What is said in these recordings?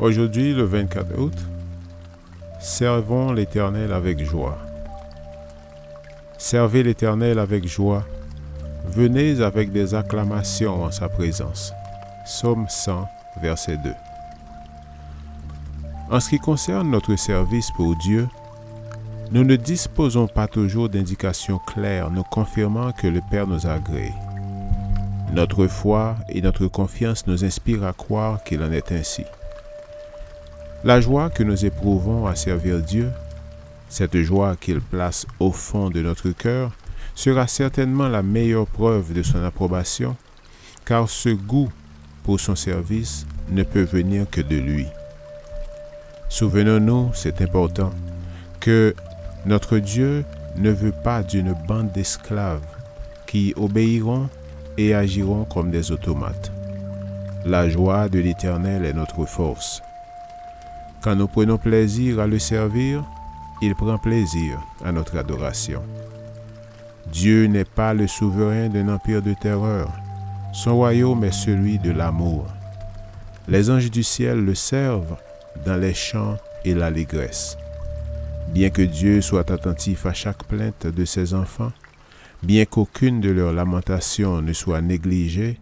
Aujourd'hui, le 24 août, servons l'Éternel avec joie. Servez l'Éternel avec joie. Venez avec des acclamations en sa présence. Somme 100, verset 2. En ce qui concerne notre service pour Dieu, nous ne disposons pas toujours d'indications claires nous confirmant que le Père nous a agréé. Notre foi et notre confiance nous inspirent à croire qu'il en est ainsi. La joie que nous éprouvons à servir Dieu, cette joie qu'il place au fond de notre cœur, sera certainement la meilleure preuve de son approbation, car ce goût pour son service ne peut venir que de lui. Souvenons-nous, c'est important, que notre Dieu ne veut pas d'une bande d'esclaves qui obéiront et agiront comme des automates. La joie de l'Éternel est notre force. Quand nous prenons plaisir à le servir, il prend plaisir à notre adoration. Dieu n'est pas le souverain d'un empire de terreur. Son royaume est celui de l'amour. Les anges du ciel le servent dans les chants et l'allégresse. Bien que Dieu soit attentif à chaque plainte de ses enfants, bien qu'aucune de leurs lamentations ne soit négligée,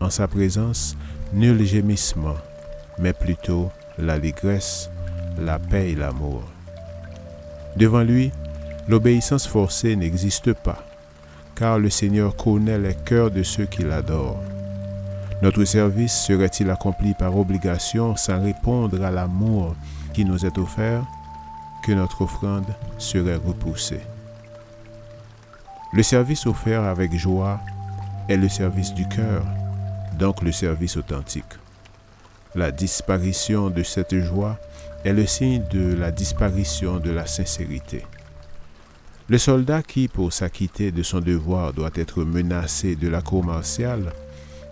en sa présence, nul gémissement, mais plutôt l'allégresse, la paix et l'amour. Devant lui, l'obéissance forcée n'existe pas, car le Seigneur connaît les cœurs de ceux qui l'adorent. Notre service serait-il accompli par obligation sans répondre à l'amour qui nous est offert, que notre offrande serait repoussée. Le service offert avec joie est le service du cœur, donc le service authentique. La disparition de cette joie est le signe de la disparition de la sincérité. Le soldat qui, pour s'acquitter de son devoir, doit être menacé de la cour martiale,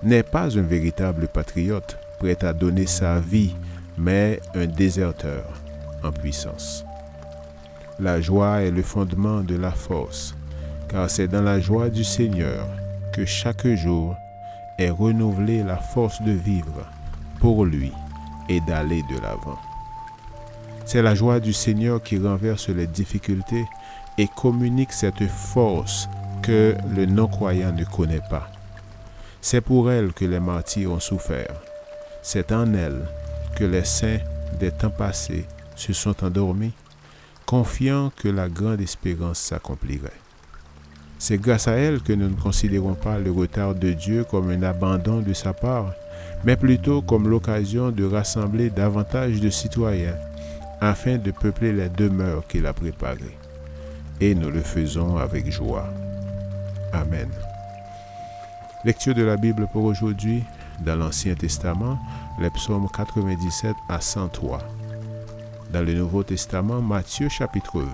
n'est pas un véritable patriote prêt à donner sa vie, mais un déserteur en puissance. La joie est le fondement de la force, car c'est dans la joie du Seigneur que chaque jour est renouvelée la force de vivre pour lui et d'aller de l'avant. C'est la joie du Seigneur qui renverse les difficultés et communique cette force que le non-croyant ne connaît pas. C'est pour elle que les martyrs ont souffert. C'est en elle que les saints des temps passés se sont endormis, confiant que la grande espérance s'accomplirait. C'est grâce à elle que nous ne considérons pas le retard de Dieu comme un abandon de sa part, mais plutôt comme l'occasion de rassembler davantage de citoyens afin de peupler les demeures qu'il a préparées. Et nous le faisons avec joie. Amen. Lecture de la Bible pour aujourd'hui dans l'Ancien Testament, les psaumes 97 à 103. Dans le Nouveau Testament, Matthieu chapitre 20.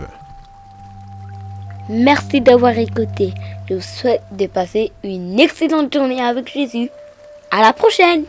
Merci d'avoir écouté. Je vous souhaite de passer une excellente journée avec Jésus. À la prochaine!